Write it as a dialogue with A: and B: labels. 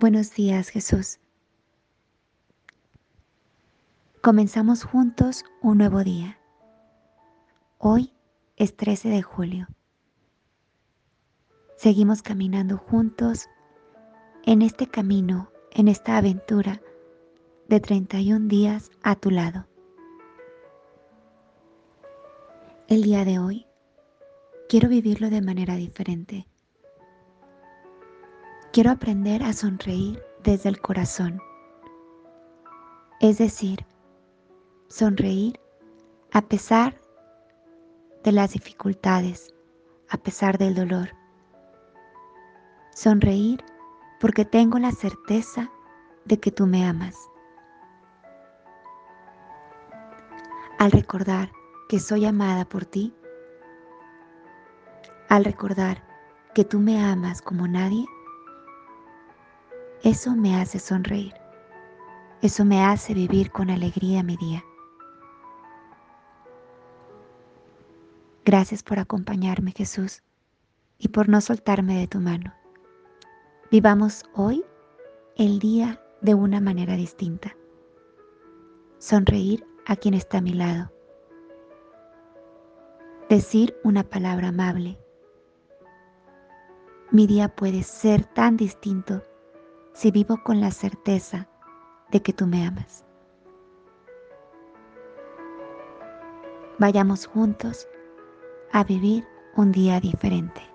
A: Buenos días Jesús. Comenzamos juntos un nuevo día. Hoy es 13 de julio. Seguimos caminando juntos en este camino, en esta aventura de 31 días a tu lado. El día de hoy quiero vivirlo de manera diferente. Quiero aprender a sonreír desde el corazón. Es decir, sonreír a pesar de las dificultades, a pesar del dolor. Sonreír porque tengo la certeza de que tú me amas. Al recordar que soy amada por ti, al recordar que tú me amas como nadie, eso me hace sonreír. Eso me hace vivir con alegría mi día. Gracias por acompañarme, Jesús, y por no soltarme de tu mano. Vivamos hoy el día de una manera distinta. Sonreír a quien está a mi lado. Decir una palabra amable. Mi día puede ser tan distinto si vivo con la certeza de que tú me amas. Vayamos juntos a vivir un día diferente.